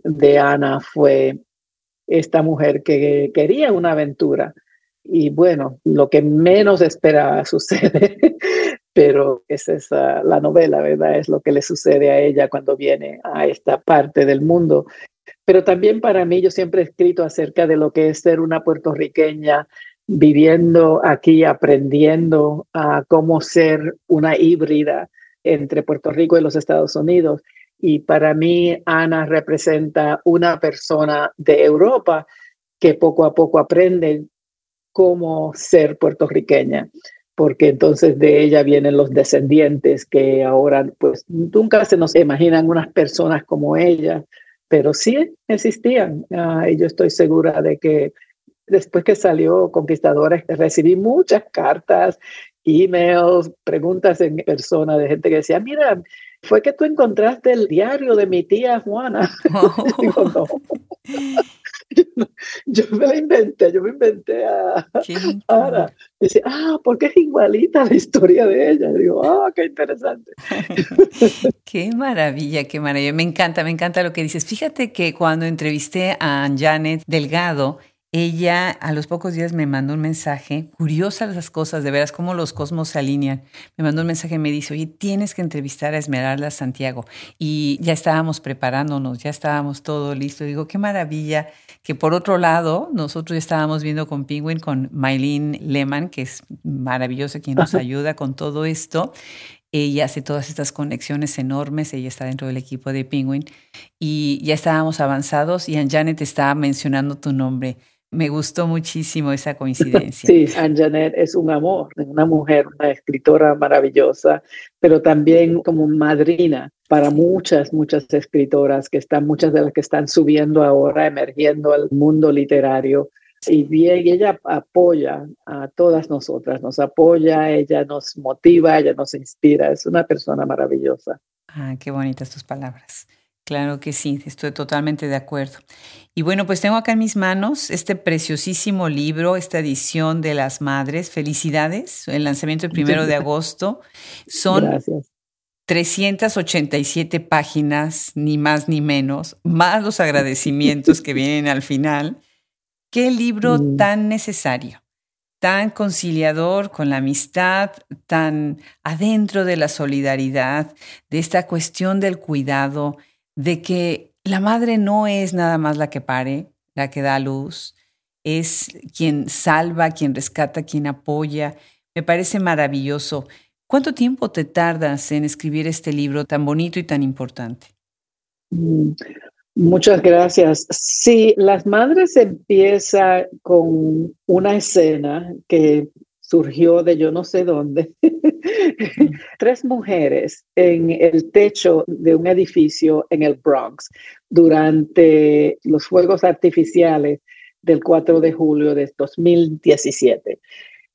de Ana fue esta mujer que quería una aventura. Y bueno, lo que menos esperaba sucede, pero esa es la novela, ¿verdad? Es lo que le sucede a ella cuando viene a esta parte del mundo. Pero también para mí, yo siempre he escrito acerca de lo que es ser una puertorriqueña viviendo aquí, aprendiendo a cómo ser una híbrida entre Puerto Rico y los Estados Unidos. Y para mí, Ana representa una persona de Europa que poco a poco aprende cómo ser puertorriqueña, porque entonces de ella vienen los descendientes que ahora, pues nunca se nos imaginan unas personas como ella, pero sí existían. Ah, y yo estoy segura de que después que salió Conquistadores, recibí muchas cartas, emails, preguntas en persona de gente que decía, mira, fue que tú encontraste el diario de mi tía Juana. yo me la inventé, yo me inventé a Ara. Dice, ah, porque es igualita la historia de ella. digo, ah, qué interesante. qué maravilla, qué maravilla. Me encanta, me encanta lo que dices. Fíjate que cuando entrevisté a Janet Delgado, ella a los pocos días me mandó un mensaje, curiosas las cosas, de veras, cómo los cosmos se alinean. Me mandó un mensaje y me dice, oye, tienes que entrevistar a Esmeralda Santiago. Y ya estábamos preparándonos, ya estábamos todo listo. Digo, qué maravilla que por otro lado, nosotros ya estábamos viendo con Penguin, con Maylene Lehman, que es maravillosa, quien nos ayuda con todo esto. Ella hace todas estas conexiones enormes, ella está dentro del equipo de Penguin y ya estábamos avanzados y Janet estaba mencionando tu nombre. Me gustó muchísimo esa coincidencia. Sí, Anjanet es un amor, una mujer, una escritora maravillosa, pero también como madrina para muchas, muchas escritoras que están, muchas de las que están subiendo ahora, emergiendo al mundo literario. Y bien, ella apoya a todas nosotras, nos apoya, ella nos motiva, ella nos inspira, es una persona maravillosa. Ah, qué bonitas tus palabras. Claro que sí, estoy totalmente de acuerdo. Y bueno, pues tengo acá en mis manos este preciosísimo libro, esta edición de las madres. Felicidades, el lanzamiento el primero de agosto. Son 387 páginas, ni más ni menos, más los agradecimientos que vienen al final. Qué libro mm. tan necesario, tan conciliador con la amistad, tan adentro de la solidaridad, de esta cuestión del cuidado de que la madre no es nada más la que pare, la que da luz, es quien salva, quien rescata, quien apoya. Me parece maravilloso. ¿Cuánto tiempo te tardas en escribir este libro tan bonito y tan importante? Mm, muchas gracias. Sí, Las Madres empieza con una escena que surgió de yo no sé dónde, tres mujeres en el techo de un edificio en el Bronx durante los fuegos artificiales del 4 de julio de 2017.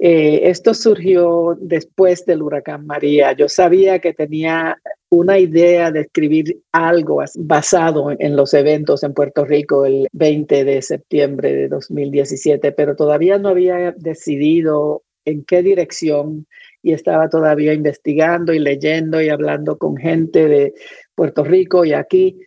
Eh, esto surgió después del huracán María. Yo sabía que tenía una idea de escribir algo basado en los eventos en Puerto Rico el 20 de septiembre de 2017, pero todavía no había decidido en qué dirección y estaba todavía investigando y leyendo y hablando con gente de Puerto Rico y aquí.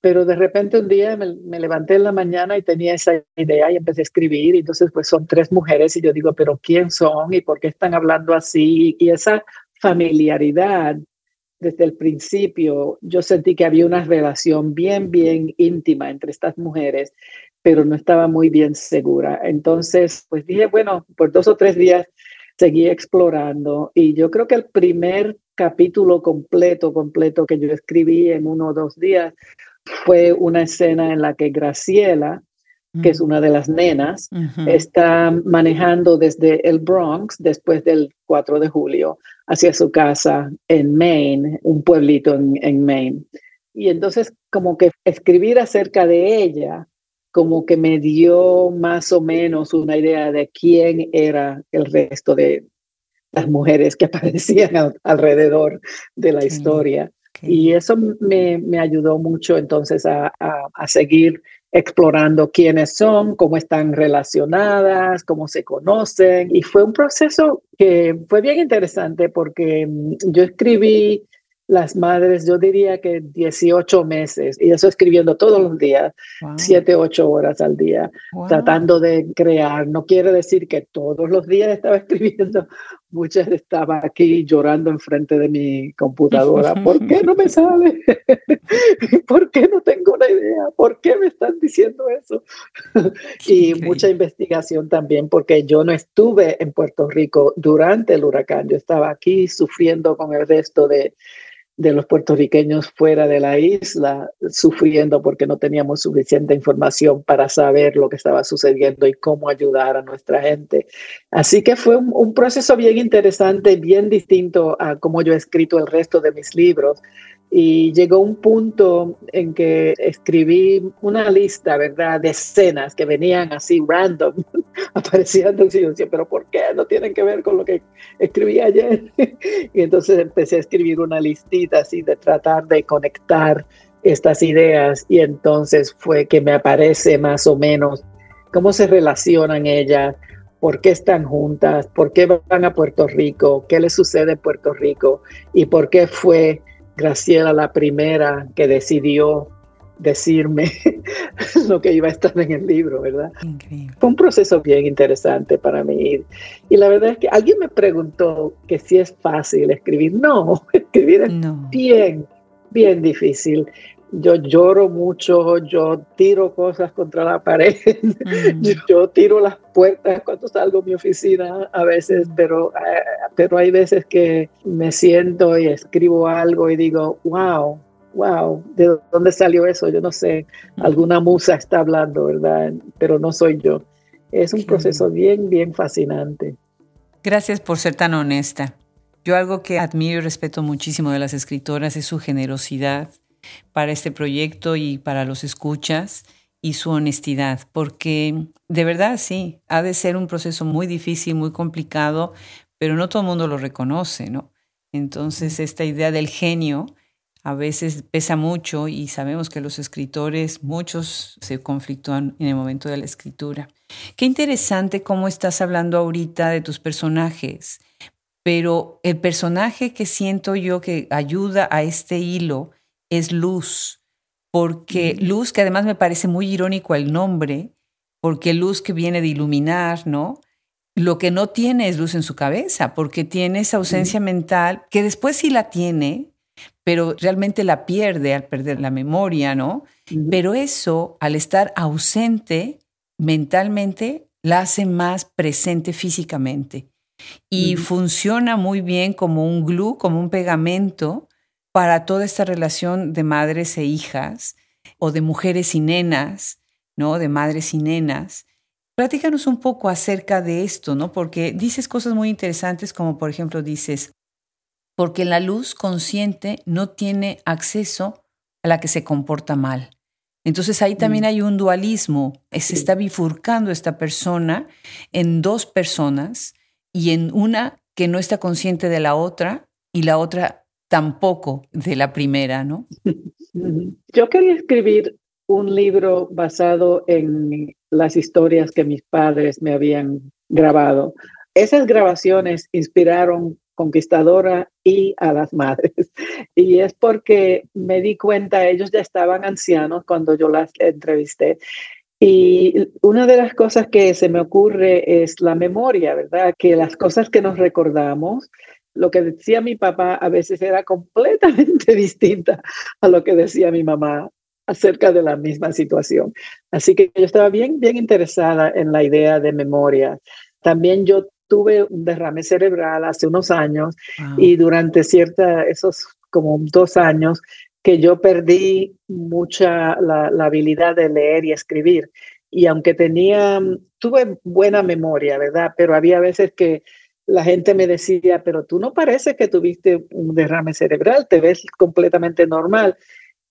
Pero de repente un día me, levanté en la mañana y tenía esa idea y empecé a escribir. Y entonces, pues son tres mujeres y yo digo, pero ¿quién son y por qué están hablando así? Y esa familiaridad desde el principio, yo sentí que había una relación bien, bien íntima entre estas mujeres pero no estaba muy bien segura. Entonces, pues dije, bueno, por dos o tres días seguí explorando y yo creo que el primer capítulo completo, completo que yo escribí en uno o dos días fue una escena en la que Graciela, que es una de las nenas, está manejando desde el Bronx después del 4 de julio hacia su casa en Maine, un pueblito en, en Maine. Y entonces como que escribir acerca de ella como que me dio más o menos una idea de quién era el resto de las mujeres que aparecían alrededor de la historia. Y eso me, me, ayudó mucho entonces a, a, seguir explorando quiénes son, cómo están relacionadas, cómo se conocen. Y fue un proceso que fue bien interesante porque mm, yo escribí las madres, yo diría que 18 meses, y eso escribiendo todos los días, 7, 8 horas al día, tratando de crear. No quiere decir que todos los días estaba escribiendo, muchas estaba aquí llorando enfrente de mi computadora. ¿Por qué no me sale? ¿Por qué no tengo una idea? ¿Por qué me están diciendo eso? y mucha investigación también, porque yo no estuve en Puerto Rico durante el huracán, yo estaba aquí sufriendo con el resto de de los puertorriqueños fuera de la isla sufriendo porque no teníamos suficiente información para saber lo que estaba sucediendo y cómo ayudar a nuestra gente. Así que fue un, proceso bien interesante, bien distinto a cómo yo he escrito el resto de mis libros. Y llegó un punto en que escribí una lista, ¿verdad?, de escenas que venían así random, apareciendo. Y yo decía, pero ¿por qué? No tienen que ver con lo que escribí ayer. y entonces empecé a escribir una listita así de tratar de conectar estas ideas. Y entonces fue que me aparece más o menos cómo se relacionan ellas, por qué están juntas, por qué van a Puerto Rico, qué les sucede en Puerto Rico y por qué fue Graciela la primera que decidió decirme lo que iba a estar en el libro, ¿verdad? Fue un proceso bien interesante para mí. Y la verdad es que alguien me preguntó que si es fácil escribir. No, escribir es bien, bien difícil yo lloro mucho, yo tiro cosas contra la pared, mm. yo tiro las puertas cuando salgo de mi oficina a veces, pero, eh, pero hay veces que me siento y escribo algo y digo, wow, wow, ¿de dónde salió eso? Yo no sé, alguna musa está hablando, ¿verdad? Pero no soy yo. Es un proceso bien, bien fascinante. Gracias por ser tan honesta. Yo algo que admiro y respeto muchísimo de las escritoras es su generosidad para este proyecto y para los escuchas y su honestidad, porque de verdad sí, ha de ser un proceso muy difícil, muy complicado, pero no todo el mundo lo reconoce, ¿no? Entonces esta idea del genio a veces pesa mucho y sabemos que los escritores, muchos se conflictúan en el momento de la escritura. Qué interesante cómo estás hablando ahorita de tus personajes, pero el personaje que siento yo que ayuda a este hilo es luz, porque luz, que además me parece muy irónico el nombre, porque luz que viene de iluminar, ¿no? Lo que no tiene es luz en su cabeza, porque tiene esa ausencia mental, que después sí la tiene, pero realmente la pierde al perder la memoria, ¿no? Pero eso, al estar ausente mentalmente, la hace más presente físicamente. Y funciona muy bien como un glue, como un pegamento para toda esta relación de madres e hijas o de mujeres y nenas, ¿no? De madres y nenas. Platícanos un poco acerca de esto, ¿no? Porque dices cosas muy interesantes como por ejemplo dices, porque la luz consciente no tiene acceso a la que se comporta mal. Entonces ahí también mm. hay un dualismo, se está bifurcando esta persona en dos personas y en una que no está consciente de la otra y la otra tampoco de la primera, ¿no? Yo quería escribir un libro basado en las historias que mis padres me habían grabado. Esas grabaciones inspiraron Conquistadora y a las madres. Y es porque me di cuenta, ellos ya estaban ancianos cuando yo las entrevisté. Y una de las cosas que se me ocurre es la memoria, ¿verdad? Que las cosas que nos recordamos lo que decía mi papá a veces era completamente distinta a lo que decía mi mamá acerca de la misma situación. Así que yo estaba bien, bien interesada en la idea de memoria. También yo tuve un derrame cerebral hace unos años y durante cierta, esos como dos años, que yo perdí mucha la, la habilidad de leer y escribir. Y aunque tenía, tuve buena memoria, ¿verdad? Pero había veces que la gente me decía, pero tú no parece que tuviste un derrame cerebral, te ves completamente normal.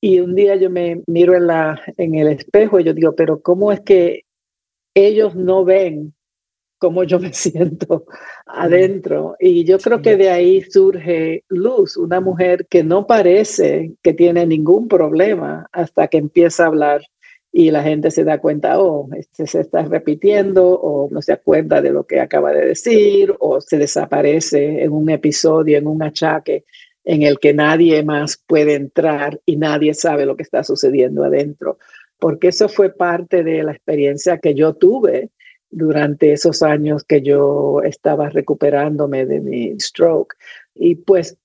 Y un día yo me miro en, la, en el espejo y yo digo, pero ¿cómo es que ellos no ven cómo yo me siento adentro? Y yo creo que de ahí surge Luz, una mujer que no parece que tiene ningún problema hasta que empieza a hablar y la gente se da cuenta, oh, este se está repitiendo o no se acuerda de lo que acaba de decir o se desaparece en un episodio, en un achaque en el que nadie más puede entrar y nadie sabe lo que está sucediendo adentro. Porque eso fue parte de la experiencia que yo tuve durante esos años que yo estaba recuperándome de mi stroke. Y pues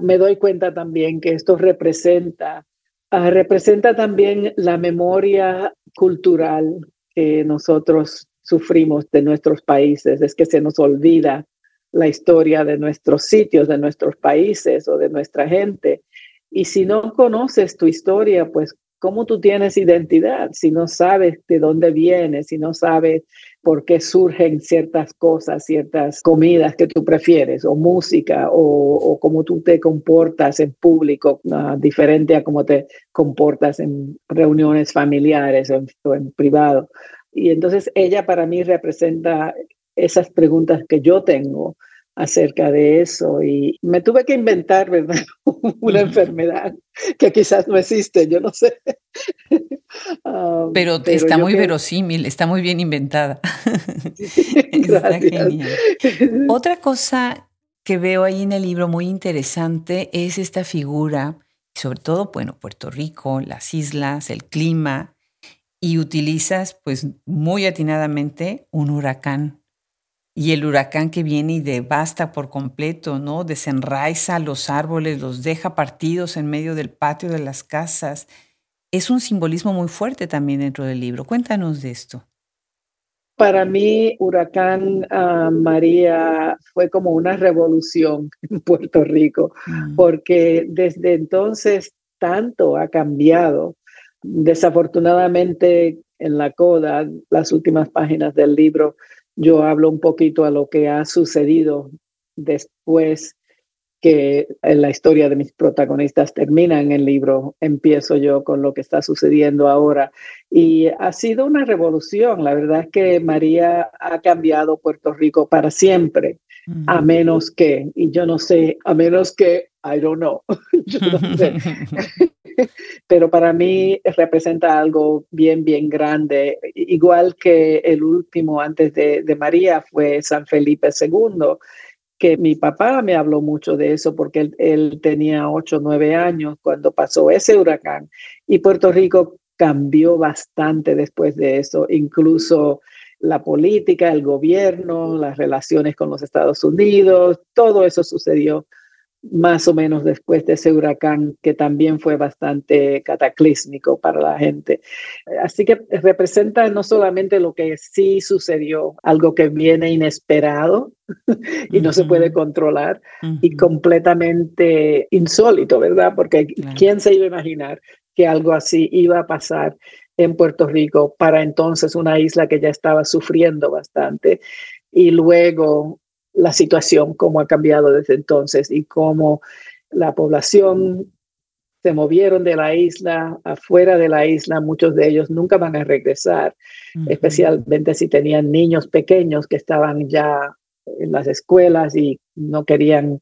me doy cuenta también que esto representa Ah, representa también la memoria cultural que nosotros sufrimos de nuestros países, es que se nos olvida la historia de nuestros sitios, de nuestros países o de nuestra gente. Y si no conoces tu historia, pues ¿cómo tú tienes identidad si no sabes de dónde vienes, si no sabes por qué surgen ciertas cosas, ciertas comidas que tú prefieres, o música, o, cómo tú te comportas en público, diferente a cómo te comportas en reuniones familiares o en privado? Y entonces ella para mí representa esas preguntas que yo tengo acerca de eso y me tuve que inventar, ¿verdad? Una enfermedad que quizás no existe, yo no sé. Um, pero, está muy verosímil, está muy bien inventada. está genial. Otra cosa que veo ahí en el libro muy interesante es esta figura, sobre todo, bueno, Puerto Rico, las islas, el clima, y utilizas pues muy atinadamente un huracán y el huracán que viene y devasta por completo, ¿no? Desenraiza los árboles, los deja partidos en medio del patio de las casas. Es un simbolismo muy fuerte también dentro del libro. Cuéntanos de esto. Para mí, Huracán ah, María fue como una revolución en Puerto Rico, mm. porque desde entonces tanto ha cambiado. Desafortunadamente, en la coda, las últimas páginas del libro, yo hablo un poquito a lo que ha sucedido después que en la historia de mis protagonistas termina en el libro, empiezo yo con lo que está sucediendo ahora. Y ha sido una revolución. La verdad es que María ha cambiado Puerto Rico para siempre, a menos que, y yo no sé, a menos que, I don't know, yo no sé. pero para mí representa algo bien, bien grande, igual que el último antes de, María fue San Felipe II, que mi papá me habló mucho de eso porque él, él tenía 8 o 9 años cuando pasó ese huracán. Y Puerto Rico cambió bastante después de eso, incluso la política, el gobierno, las relaciones con los Estados Unidos, todo eso sucedió más o menos después de ese huracán que también fue bastante cataclísmico para la gente. Así que representa no solamente lo que sí sucedió, algo que viene inesperado y no se puede controlar y completamente insólito, ¿verdad? Porque ¿quién se iba a imaginar que algo así iba a pasar en Puerto Rico para entonces una isla que ya estaba sufriendo bastante? Y luego la situación, cómo ha cambiado desde entonces y cómo la población se movieron de la isla, afuera de la isla, muchos de ellos nunca van a regresar, especialmente si tenían niños pequeños que estaban ya en las escuelas y no querían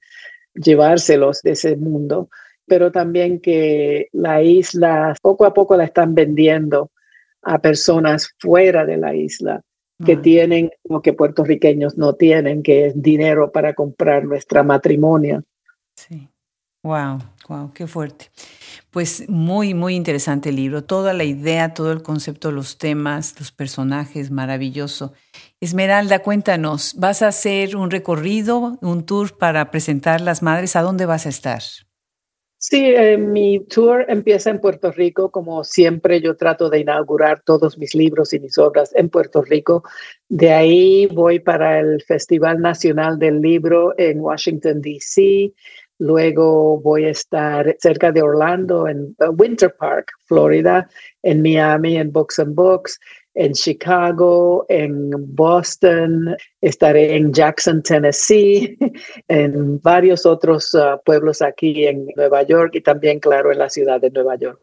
llevárselos de ese mundo, pero también que la isla poco a poco la están vendiendo a personas fuera de la isla que tienen lo que puertorriqueños no tienen, que es dinero para comprar nuestra matrimonio. Sí. Wow, wow, qué fuerte. Pues muy, muy interesante el libro. Toda la idea, todo el concepto, los temas, los personajes, maravilloso. Esmeralda, cuéntanos, ¿vas a hacer un recorrido, un tour para presentar las madres? ¿A dónde vas a estar? Sí, eh, mi tour empieza en Puerto Rico. Como siempre, yo trato de inaugurar todos mis libros y mis obras en Puerto Rico. De ahí voy para el Festival Nacional del Libro en Washington, D.C. Luego voy a estar cerca de Orlando, en uh, Winter Park, Florida, en Miami, en Books and Books en Chicago, en Boston, estaré en Jackson, Tennessee, en varios otros uh, pueblos aquí en Nueva York y también, claro, en la ciudad de Nueva York.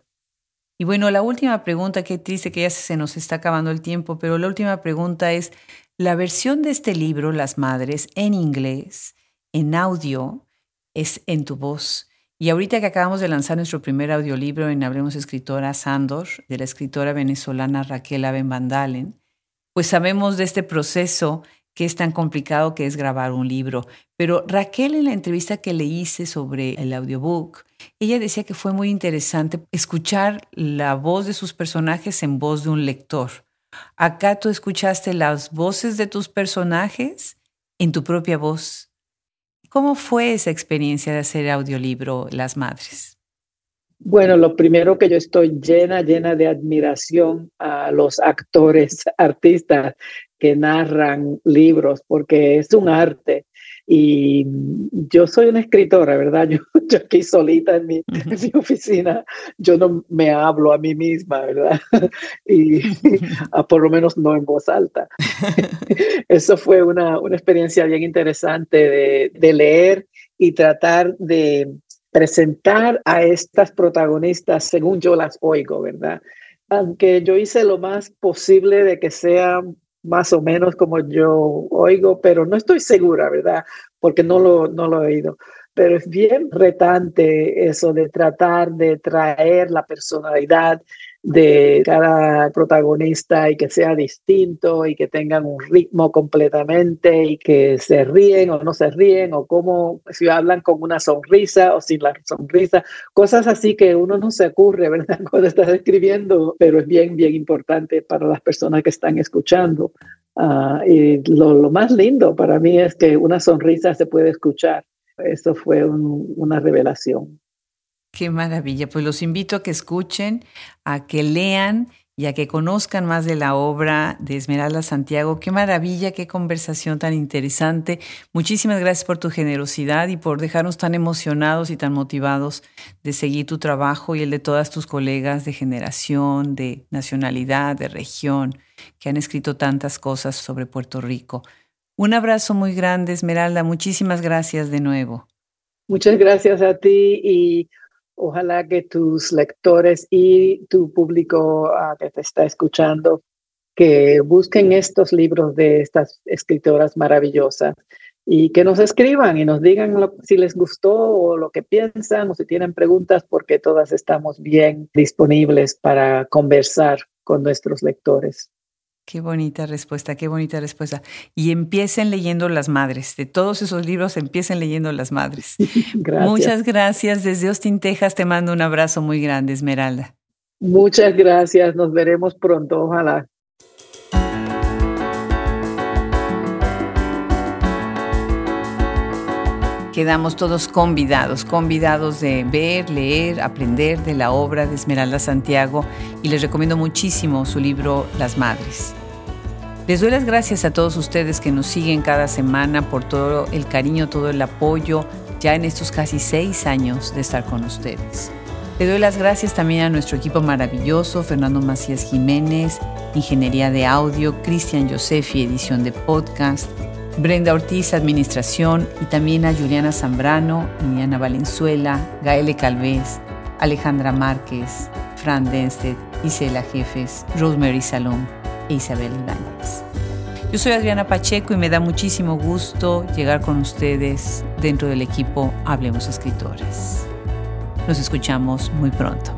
Y bueno, la última pregunta, qué triste que ya se nos está acabando el tiempo, pero la última pregunta es, la versión de este libro, Las Madres, en inglés, en audio, es en tu voz. Y ahorita que acabamos de lanzar nuestro primer audiolibro en Hablemos Escritora Sandor, de la escritora venezolana Raquel Aben Vandalen, pues sabemos de este proceso que es tan complicado que es grabar un libro. Pero Raquel en la entrevista que le hice sobre el audiobook, ella decía que fue muy interesante escuchar la voz de sus personajes en voz de un lector. Acá tú escuchaste las voces de tus personajes en tu propia voz. ¿Cómo fue esa experiencia de hacer audiolibro Las Madres? Bueno, lo primero que yo estoy llena, llena de admiración a los actores, artistas que narran libros, porque es un arte y yo soy una escritora, ¿verdad? Yo, aquí solita en mi, oficina, yo no me hablo a mí misma, ¿verdad? Y por lo menos no en voz alta. Eso fue una, una experiencia bien interesante de, de leer y tratar de presentar a estas protagonistas según yo las oigo, ¿verdad? Aunque yo hice lo más posible de que sea más o menos como yo oigo, pero no estoy segura, ¿verdad? porque no lo, no lo he oído pero es bien retante eso de tratar de traer la personalidad de cada protagonista y que sea distinto y que tengan un ritmo completamente y que se ríen o no se ríen o como si hablan con una sonrisa o sin la sonrisa, cosas así que uno no se ocurre, ¿verdad? Cuando estás escribiendo, pero es bien, bien importante para las personas que están escuchando. Ah, y lo, lo más lindo para mí es que una sonrisa se puede escuchar eso fue una revelación. Qué maravilla. Pues los invito a que escuchen, a que lean y a que conozcan más de la obra de Esmeralda Santiago. Qué maravilla, qué conversación tan interesante. Muchísimas gracias por tu generosidad y por dejarnos tan emocionados y tan motivados de seguir tu trabajo y el de todas tus colegas de generación, de nacionalidad, de región, que han escrito tantas cosas sobre Puerto Rico. Un abrazo muy grande, Esmeralda. Muchísimas gracias de nuevo. Muchas gracias a ti y ojalá que tus lectores y tu público ah, que te está escuchando, que busquen estos libros de estas escritoras maravillosas y que nos escriban y nos digan si les gustó o lo que piensan o si tienen preguntas, porque todas estamos bien disponibles para conversar con nuestros lectores. Qué bonita respuesta, qué bonita respuesta. Y empiecen leyendo Las Madres. De todos esos libros, empiecen leyendo Las Madres. Muchas gracias. Desde Austin, Texas, te mando un abrazo muy grande, Esmeralda. Muchas gracias. Nos veremos pronto, ojalá. Quedamos todos convidados, convidados de ver, leer, aprender de la obra de Esmeralda Santiago y les recomiendo muchísimo su libro Las Madres. Les doy las gracias a todos ustedes que nos siguen cada semana por todo el cariño, todo el apoyo ya en estos casi seis años de estar con ustedes. Le doy las gracias también a nuestro equipo maravilloso, Fernando Macías Jiménez, Ingeniería de Audio, Cristian Josefi, edición de podcast, Brenda Ortiz, Administración, y también a Juliana Zambrano, Iniana Valenzuela, Gaele Calvez, Alejandra Márquez, Fran Denstedt, Isela Jefes, Rosemary Salom e Isabel Ibáñez. Yo soy Adriana Pacheco y me da muchísimo gusto llegar con ustedes dentro del equipo Hablemos Escritores. Nos escuchamos muy pronto.